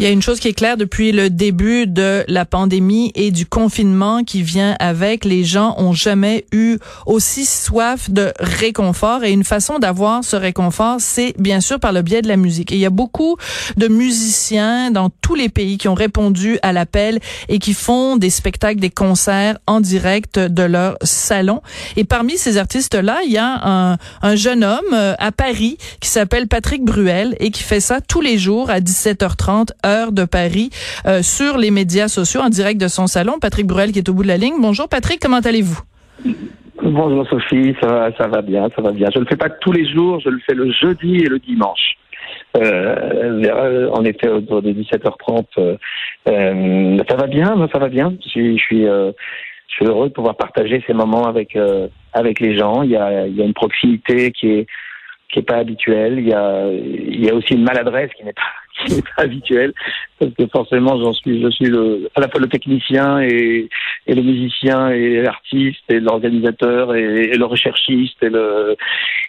Il y a une chose qui est claire depuis le début de la pandémie et du confinement qui vient avec. Les gens ont jamais eu aussi soif de réconfort et une façon d'avoir ce réconfort, c'est bien sûr par le biais de la musique. Et il y a beaucoup de musiciens dans tous les pays qui ont répondu à l'appel et qui font des spectacles, des concerts en direct de leur salon. Et parmi ces artistes-là, il y a un, un jeune homme euh, à Paris qui s'appelle Patrick Bruel et qui fait ça tous les jours à 17h30 de Paris euh, sur les médias sociaux en direct de son salon. Patrick Bruel qui est au bout de la ligne. Bonjour Patrick, comment allez-vous? Bonjour Sophie, ça va, bien, ça va bien. Je ne le fais pas tous les jours, je le fais le jeudi et le dimanche. Euh, euh en effet, autour de 17h30. Euh, ça va bien, ça va bien. Je suis, je suis, je suis heureux de pouvoir partager ces moments avec avec les gens. Il y a, il y a une proximité qui est qui est pas habituelle. Il y a, il y a aussi une maladresse qui n'est pas qui n'est pas habituel parce que forcément j'en suis je suis le, à la fois le technicien et, et le musicien et l'artiste et l'organisateur et, le recherchiste et le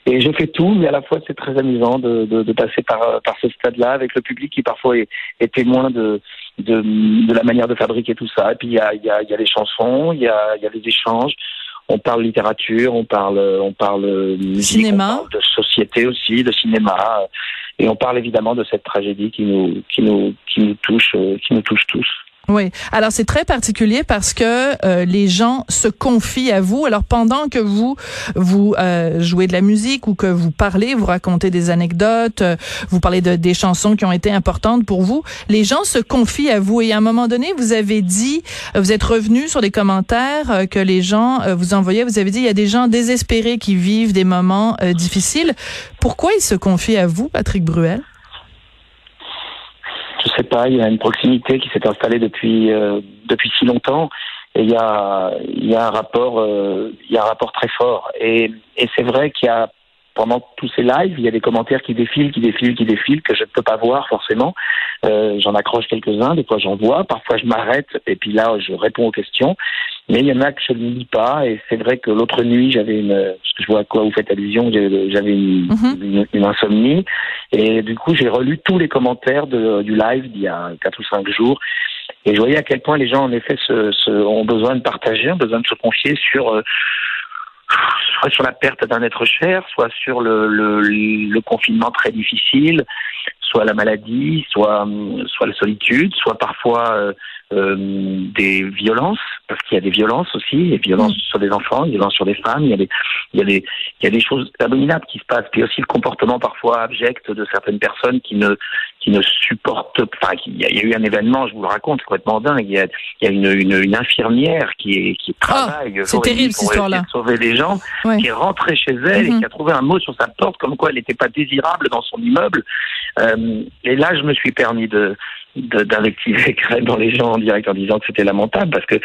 et je fais tout mais à la fois c'est très amusant de, de, de, passer par par ce stade là avec le public qui parfois est, est témoin de, de de la manière de fabriquer tout ça. Et puis il y a il y a il y a les chansons il y a il y a les échanges. On parle littérature, on parle, on parle cinéma, de société aussi, de cinéma, et on parle évidemment de cette tragédie qui nous, qui nous, qui nous touche, euh, qui nous touche tous. Oui. Alors c'est très particulier parce que euh, les gens se confient à vous. Alors pendant que vous vous euh, jouez de la musique ou que vous parlez, vous racontez des anecdotes, euh, vous parlez de des chansons qui ont été importantes pour vous, les gens se confient à vous. Et à un moment donné, vous avez dit, vous êtes revenu sur des commentaires que les gens vous envoyaient. Vous avez dit il y a des gens désespérés qui vivent des moments difficiles. Pourquoi ils se confient à vous, Patrick Bruel? Je sais pas, il y a une proximité qui s'est installée depuis euh, depuis si longtemps et il y a il y a un rapport euh, il y a un rapport très fort et et c'est vrai qu'il y a pendant tous ces lives, il y a des commentaires qui défilent, qui défilent, qui défilent, que je ne peux pas voir forcément. Euh, j'en accroche quelques-uns, des fois j'en vois, parfois je m'arrête et puis là je réponds aux questions. Mais il y en a que je ne lis pas et c'est vrai que l'autre nuit j'avais une, parce que je vois à quoi vous faites allusion, j'avais une, mhm. une, insomnie et du coup j'ai relu tous les commentaires de, du live d'il y a quatre ou cinq jours. Et je voyais à quel point les gens, en effet, se, se, ont besoin de partager, ont besoin de se confier sur euh, soit sur la perte d'un être cher, soit sur le, le, le, confinement très difficile, soit la maladie, soit, soit la solitude, soit parfois euh, euh, des violences, parce qu'il y a des violences aussi, des violences mm. sur des enfants, des violences sur des femmes, il y a des, il y a des, il y a des choses abominables qui se passent, puis aussi le comportement parfois abject de certaines personnes qui ne, qui ne supportent, enfin, il y, a, eu un événement, je vous le raconte, complètement dingue, il y a, il y a une, une, une infirmière qui est, qui ah, travaille, oh, c'est terrible histoire-là, sauver des gens, qui est rentrée chez elle et mm-hmm. qui a trouvé un mot sur sa porte comme quoi elle n'était pas désirable dans son immeuble, euh, et là je me suis permis de d'invectiver dans les gens en direct en disant que c'était lamentable parce que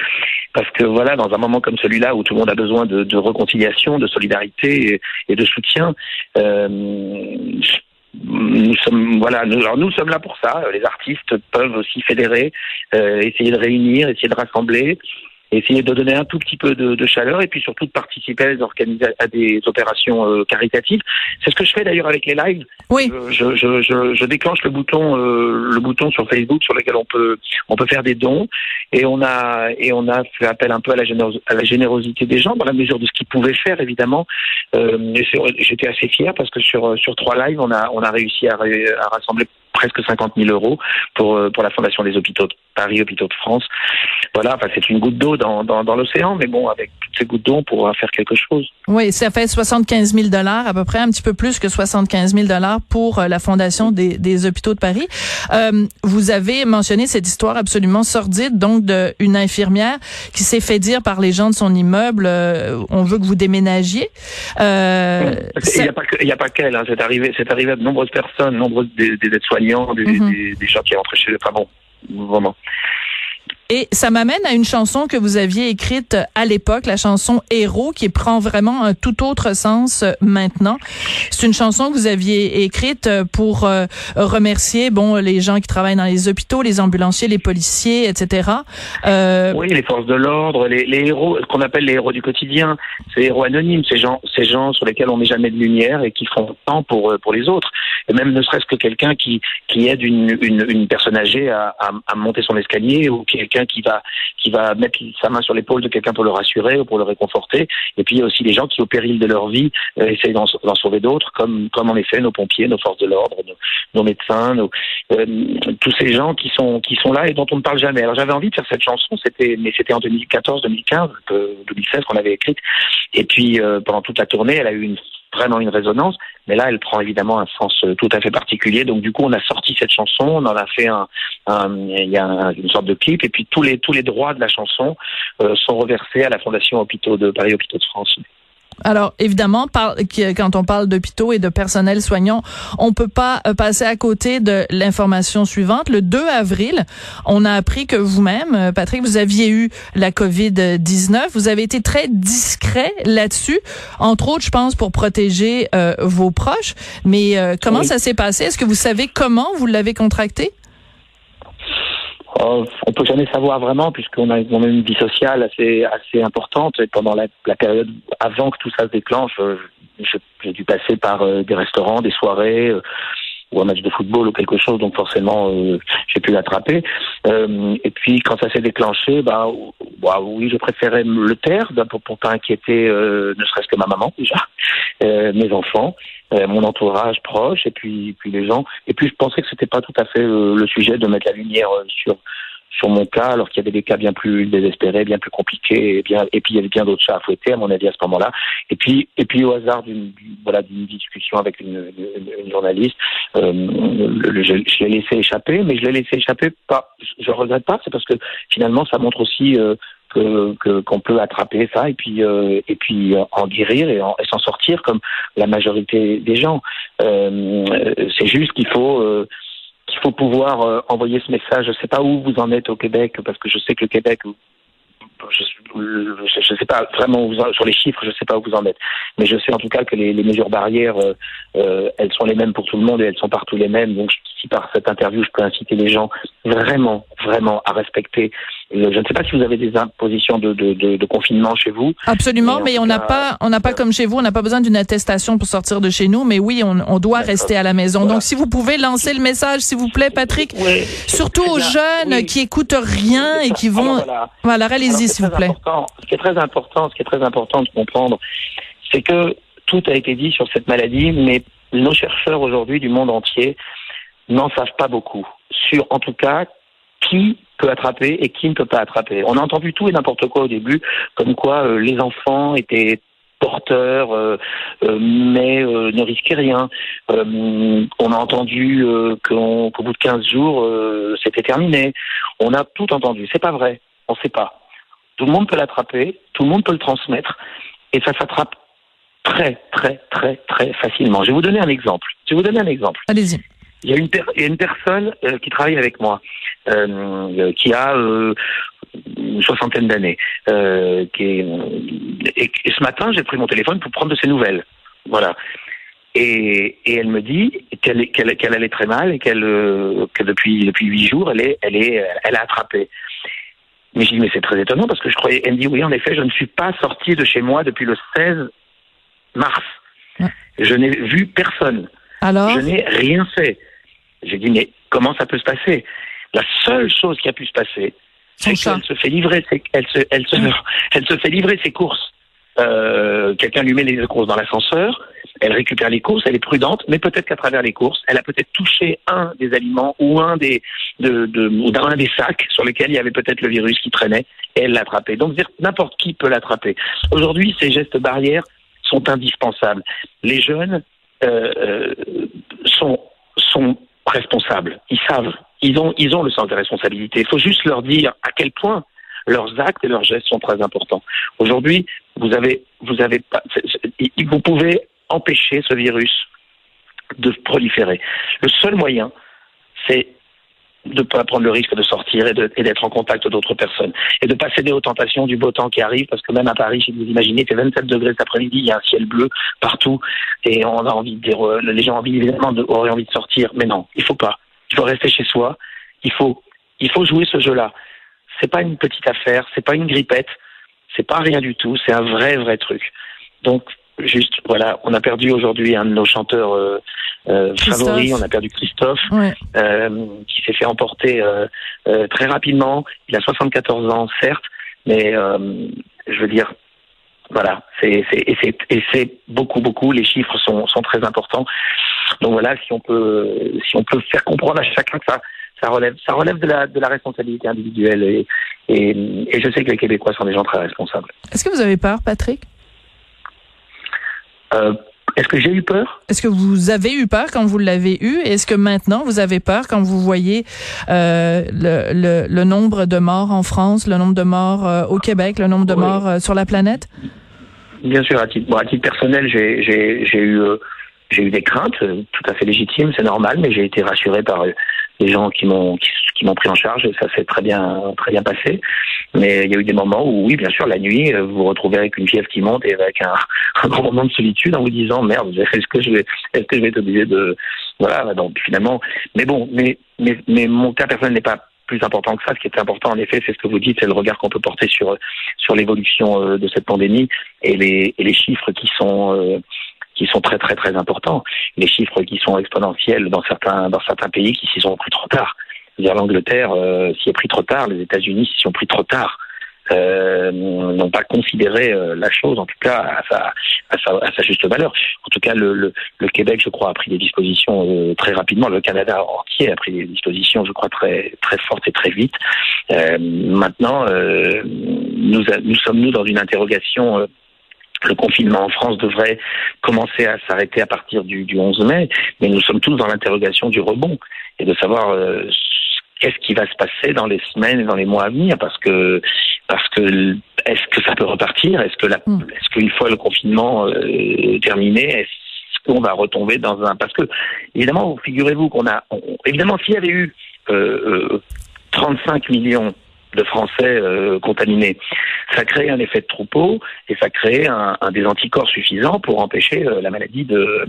parce que voilà dans un moment comme celui-là où tout le monde a besoin de, de réconciliation, de solidarité et, de soutien, euh, nous sommes voilà nous, alors nous sommes là pour ça. Les artistes peuvent aussi fédérer, euh, essayer de réunir, essayer de rassembler essayer de donner un tout petit peu de, de chaleur et puis surtout de participer à des, à des opérations euh, caritatives. C'est ce que je fais d'ailleurs avec les lives. Oui. Je, je, je, je déclenche le bouton euh, le bouton sur Facebook sur lequel on peut on peut faire des dons et on a et on a fait appel un peu à la, à la générosité des gens dans la mesure de ce qu'ils pouvaient faire évidemment. Euh, J'étais assez fier parce que sur sur trois lives on a on a réussi à, à rassembler presque 50 000 euros pour, euh, pour la Fondation des hôpitaux de Paris, hôpitaux de France. Voilà, enfin, c'est une goutte d'eau dans, dans, dans l'océan, mais bon, avec toutes ces gouttes d'eau, on pourra faire quelque chose. Oui, ça fait 75 000 dollars, à peu près, un petit peu plus que 75 000 dollars pour euh, la Fondation des, des hôpitaux de Paris. Euh, vous avez mentionné cette histoire absolument sordide, donc d'une infirmière qui s'est fait dire par les gens de son immeuble, euh, on veut que vous déménagiez. Euh, il n'y a pas qu'elle, hein, c'est arrivé, c'est arrivé à de nombreuses personnes, nombreuses des, des aides-soignants, des, des, des, gens qui rentrent chez eux. Enfin bon, vraiment. Et ça m'amène à une chanson que vous aviez écrite à l'époque, la chanson Héros, qui prend vraiment un tout autre sens euh, maintenant. C'est une chanson que vous aviez écrite euh, pour euh, remercier, bon, les gens qui travaillent dans les hôpitaux, les ambulanciers, les policiers, etc. Euh, oui, les forces de l'ordre, les, héros, ce qu'on appelle les héros du quotidien, ces héros anonymes, ces gens, ces gens sur lesquels on met jamais de lumière et qui font tant pour pour les autres. Et même ne serait-ce que quelqu'un qui qui aide une, une, une personne âgée à, à, à monter son escalier ou quelqu'un qui va qui va mettre sa main sur l'épaule de quelqu'un pour le rassurer ou pour le réconforter. Et puis il y a aussi les gens qui, au péril de leur vie, euh, essayent d'en sauver d'autres, comme comme en effet nos pompiers, nos forces de l'ordre, nos, médecins, euh, tous ces gens qui sont qui sont là et dont on ne parle jamais. Alors j'avais envie de faire cette chanson, c'était mais c'était en 2014, 2015, 2016 qu'on avait écrite. Et puis euh, pendant toute la tournée, elle a eu une vraiment une résonance. Mais là, elle prend évidemment un sens euh, tout à fait particulier. Donc du coup, on a sorti cette chanson, on en a fait un, il y a une sorte de clip, et puis tous les tous les droits de la chanson euh, sont reversés à la Fondation Hôpitaux de Paris Hôpitaux de France. Alors évidemment, quand on parle d'hôpitaux et de personnel soignant, on peut pas euh, passer à côté de l'information suivante. Le 2 avril, on a appris que vous-même, euh, Patrick, vous aviez eu la COVID-19. Vous avez été très discret là-dessus, entre autres, je pense, pour protéger euh, vos proches. Mais comment ça s'est passé? Est-ce que vous savez comment vous l'avez contracté? Oh, on peut jamais savoir vraiment puisqu'on a, on une vie sociale assez assez importante et pendant la, période avant que tout ça se déclenche, euh, j'ai dû passer par euh, des restaurants, des soirées euh, ou un match de football ou quelque chose, donc forcément j'ai pu l'attraper. et puis quand ça s'est déclenché, bah, bah, oui, je préférais le taire pour, pour pas inquiéter ne serait-ce que ma maman déjà, mes enfants. Mon entourage proche et puis puis les gens et puis je pensais que c'était pas tout à fait le sujet de mettre la lumière sur sur mon cas, alors qu'il y avait des cas bien plus désespérés, bien plus compliqués, et, bien, et puis il y avait bien d'autres chats à fouetter, à mon avis, à ce moment-là. Et puis, et puis au hasard d'une voilà d'une discussion avec une, une, journaliste, euh, je, je l'ai laissé échapper, mais je l'ai laissé échapper pas. Je regrette pas, c'est parce que finalement, ça montre aussi euh, que qu'on peut attraper ça et puis euh, et puis en guérir et, s'en sortir comme la majorité des gens. Euh, c'est juste qu'il faut euh, qu'il faut pouvoir euh, envoyer ce message. Je ne sais pas où vous en êtes au Québec, parce que je sais que le Québec, je ne sais pas vraiment vous sur les chiffres, je ne sais pas où vous en êtes. Mais je sais en tout cas que les, mesures barrières, euh, euh, elles sont les mêmes pour tout le monde et elles sont partout les mêmes. Donc si par cette interview, je peux inciter les gens vraiment, vraiment à respecter. Je ne sais pas si vous avez des impositions de, de, de, de confinement chez vous. Absolument, mais, on n'a pas, on n'a pas comme chez vous, on n'a pas besoin d'une attestation pour sortir de chez nous, mais oui, on, on doit rester à la maison. Donc, si vous pouvez lancer le message, s'il vous plaît, Patrick, surtout aux jeunes qui écoutent rien et qui vont, voilà, allez-y, s'il vous plaît. Ce qui est très important, ce qui est très important de comprendre, c'est que tout a été dit sur cette maladie, mais nos chercheurs aujourd'hui du monde entier n'en savent pas beaucoup. Sur, en tout cas, qui peut attraper et qui ne peut pas attraper. On a entendu tout et n'importe quoi au début, comme quoi euh, les enfants étaient porteurs, euh, euh, mais ne risquaient rien. on a entendu qu'au bout de 15 jours, c'était terminé. On a tout entendu. C'est pas vrai. On ne sait pas. Tout le monde peut l'attraper, tout le monde peut le transmettre, et ça s'attrape très, très, très, très facilement. Je vais vous donner un exemple. Je vais vous donner un exemple. Allez-y. Il y a une, il y a une personne qui travaille avec moi euh, qui a euh, une soixantaine d'années. Euh, et, ce matin, j'ai pris mon téléphone pour prendre de ses nouvelles. Voilà. Et, et elle me dit qu'elle allait très mal et qu'elle que depuis depuis huit jours, elle est elle est elle a attrapé. Mais je dis mais c'est très étonnant parce que je croyais. Elle me dit oui en effet, je ne suis pas sortie de chez moi depuis le 16 mars. Je n'ai vu personne. Alors Je n'ai rien fait. J'ai dit mais comment ça peut se passer? La seule chose qui a pu se passer, c'est qu'elle se fait livrer ses, elle se, elle se, elle se fait livrer ses courses. Euh, quelqu'un lui met les courses dans l'ascenseur, elle récupère les courses, elle est prudente, mais peut-être qu'à travers les courses, elle a peut-être touché un des aliments ou un des de, de ou d'un des sacs sur lesquels il y avait peut-être le virus qui traînait et elle l'a attrapé. Donc n'importe qui peut l'attraper. Aujourd'hui, ces gestes barrières sont indispensables. Les jeunes euh, euh sont sont responsables. Ils savent ils ont, ils ont le sens des responsabilités. Il faut juste leur dire à quel point leurs actes et leurs gestes sont très importants. Aujourd'hui, vous avez, vous avez pas, vous pouvez empêcher ce virus de proliférer. Le seul moyen, c'est de pas prendre le risque de sortir et d'être en contact d'autres personnes et de pas céder aux tentations du beau temps qui arrive parce que même à Paris, si vous imaginez, c'est 27 degrés cet après-midi, il y a un ciel bleu partout et on a envie de dire, euh, les gens ont envie évidemment de, auraient envie de sortir, mais non, il faut pas. Il faut rester chez soi. Il faut, il faut jouer ce jeu-là. C'est pas une petite affaire, c'est pas une grippette, c'est pas rien du tout, c'est un vrai vrai truc. Donc juste voilà, on a perdu aujourd'hui un de nos chanteurs euh, euh, favoris, on a perdu Christophe, euh, qui s'est fait emporter très rapidement. Il a 74 ans, certes, mais je veux dire, voilà, c'est et c'est et c'est beaucoup beaucoup. Les chiffres sont sont très importants. Donc voilà, si on peut si on peut faire comprendre à chacun que ça ça relève ça relève de la de la responsabilité individuelle et et, et je sais que les Québécois sont des gens très responsables. Est-ce que vous avez peur, Patrick? Euh, est-ce que j'ai eu peur? Est-ce que vous avez eu peur quand vous l'avez eu? Est-ce que maintenant vous avez peur quand vous voyez euh, le, le, le, nombre de morts en France, le nombre de morts euh, au Québec, le nombre de morts sur la planète? Bien sûr, à titre, bon, à titre personnel, j'ai eu j'ai eu des craintes, tout à fait légitimes, c'est normal, mais j'ai été rassuré par les gens qui m'ont qui, m'ont pris en charge et ça s'est très bien très bien passé. Mais il y a eu des moments où oui, bien sûr, la nuit, vous vous retrouvez avec une fièvre qui monte et avec un, un grand moment de solitude en vous disant merde, est-ce que je vais est-ce que je vais être obligé de voilà donc finalement. Mais bon, mais mais mais mon cas personnel n'est pas plus important que ça. Ce qui est important, en effet, c'est ce que vous dites, c'est le regard qu'on peut porter sur sur l'évolution euh, de cette pandémie et les et les chiffres qui sont euh, qui sont très très très importants. Les chiffres qui sont exponentiels dans certains dans certains pays qui s'y sont pris trop tard. Dire l'Angleterre euh, s'y est pris trop tard, les États-Unis s'y sont pris trop tard. Euh, n'ont pas considéré euh, la chose, en tout cas à sa, sa, juste valeur. En tout cas, le, Québec, je crois, a pris des dispositions euh, très rapidement. Le Canada entier a pris des dispositions, je crois, très très fortes et très vite. Maintenant, nous, sommes nous dans une interrogation le confinement en France devrait commencer à s'arrêter à partir du, du, 11 mai, mais nous sommes tous dans l'interrogation du rebond et de savoir qu'est-ce qui va se passer dans les semaines et dans les mois à venir, parce que parce que est-ce que ça peut repartir? Est-ce que la, hmm. est-ce qu'une fois le confinement euh, terminé, est-ce qu'on va retomber dans un parce que évidemment, figurez-vous qu'on a évidemment s'il y avait eu euh, 35 euh, millions de Français euh, contaminés. Ça crée un effet de troupeau et ça crée un, un des anticorps suffisants pour empêcher euh, la maladie de, euh,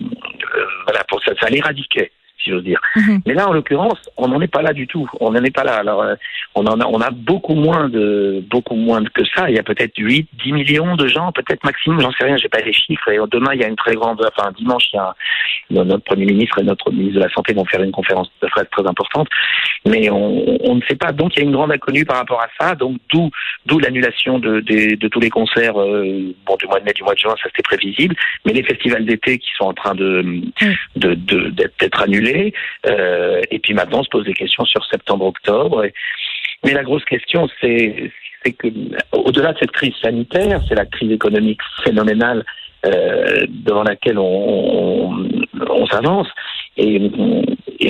voilà pour ça, ça l'éradiquer si j'ose dire. Mhm. Mais là, en l'occurrence, on n'en est pas là du tout. On n'en est pas là. Alors, euh, on en a, on a beaucoup moins de, beaucoup moins que ça. Il y a peut-être 8, 10 millions de gens, peut-être maximum, j'en sais rien, j'ai pas les chiffres. Et demain, il y a une très grande, enfin, dimanche, il y a notre premier ministre et notre ministre de la Santé vont faire une conférence de presse très importante. Mais on, on, ne sait pas. Donc, il y a une grande inconnue par rapport à ça. Donc, d'où, d'où l'annulation de, de, de, tous les concerts, euh, bon, du mois de mai, du mois de juin, ça c'était prévisible. Mais les festivals d'été qui sont en train de, de, d'être annulés, euh, et puis maintenant, on se pose des questions sur septembre-octobre. Mais la grosse question, c'est que au-delà de cette crise sanitaire, c'est la crise économique phénoménale euh, devant laquelle on, on, s'avance. Et,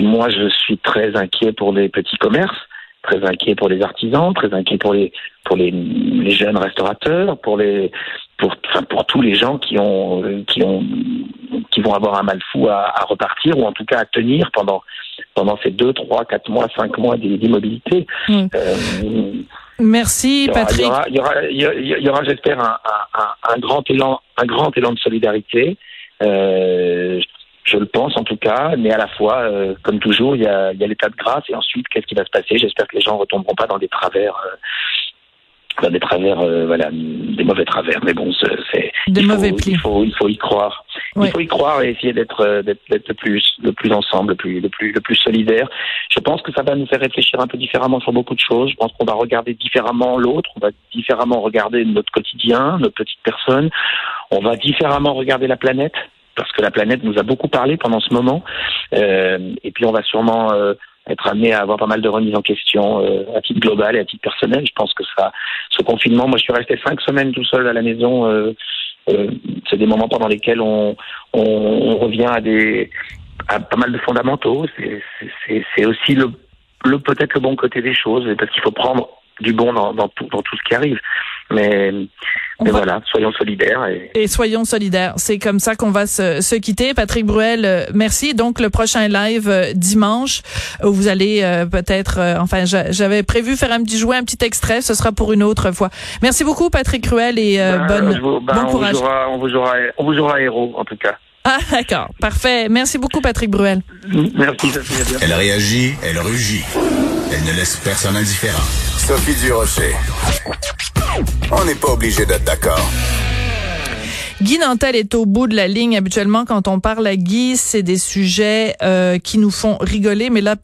moi, je suis très inquiet pour les petits commerces très inquiet pour les artisans, très inquiet pour les jeunes restaurateurs, pour les pour enfin pour tous les gens qui ont qui ont qui vont avoir un mal fou à, à repartir ou en tout cas à tenir pendant pendant ces deux, trois, quatre mois, cinq mois d'immobilité. Mmh. Euh, Merci Patrick. Il y aura, il y aura, y aura, j'espère un, un, un, grand élan, un grand élan de solidarité. Euh, je le pense en tout cas, mais à la fois, euh, comme toujours, il y a, il y a l'état de grâce et ensuite, qu'est-ce qui va se passer? J'espère que les gens ne retomberont pas dans des travers. Euh, dans des travers, euh, voilà, des mauvais travers. Mais bon, c'est des mauvais plis. Il faut, il faut y croire. Il faut y croire et essayer d'être, d'être, le plus, le plus ensemble, le plus, le plus, le plus solidaire. Je pense que ça va nous faire réfléchir un peu différemment sur beaucoup de choses. Je pense qu'on va regarder différemment l'autre. On va différemment regarder notre quotidien, notre petite personne. On va différemment regarder la planète parce que la planète nous a beaucoup parlé pendant ce moment. Euh, et puis on va sûrement euh, être amené à avoir pas mal de remises en question euh, à titre global et à titre personnel. Je pense que ça, ce confinement, moi je suis resté cinq semaines tout seul à la maison. Euh, euh, c'est des moments pendant lesquels on, on, on, revient à des à pas mal de fondamentaux. C'est aussi le, le peut-être le bon côté des choses, parce qu'il faut prendre du bon dans, dans, tout, dans tout ce qui arrive. Mais, mais voilà, soyons solidaires. Et, et soyons solidaires. C'est comme ça qu'on va se, se, quitter. Patrick Bruel, euh, merci. Donc, le prochain live euh, dimanche, où vous allez euh, peut-être, enfin, j'avais prévu faire un petit jouet, un petit extrait. Ce sera pour une autre fois. Merci beaucoup, Patrick Bruel, et ben, bonne, vous, ben, bon courage. On vous, aura, on, vous aura, on vous aura héros, en tout cas. Ah, d'accord. Parfait. Merci beaucoup, Patrick Bruel. Merci, Sophie. Elle réagit, elle rugit. Elle ne laisse personne indifférent. Sophie Durocher. On n'est pas obligé d'être d'accord. Guy Nantel est au bout de la ligne. Habituellement, quand on parle à Guy, c'est des sujets euh, qui nous font rigoler, mais là,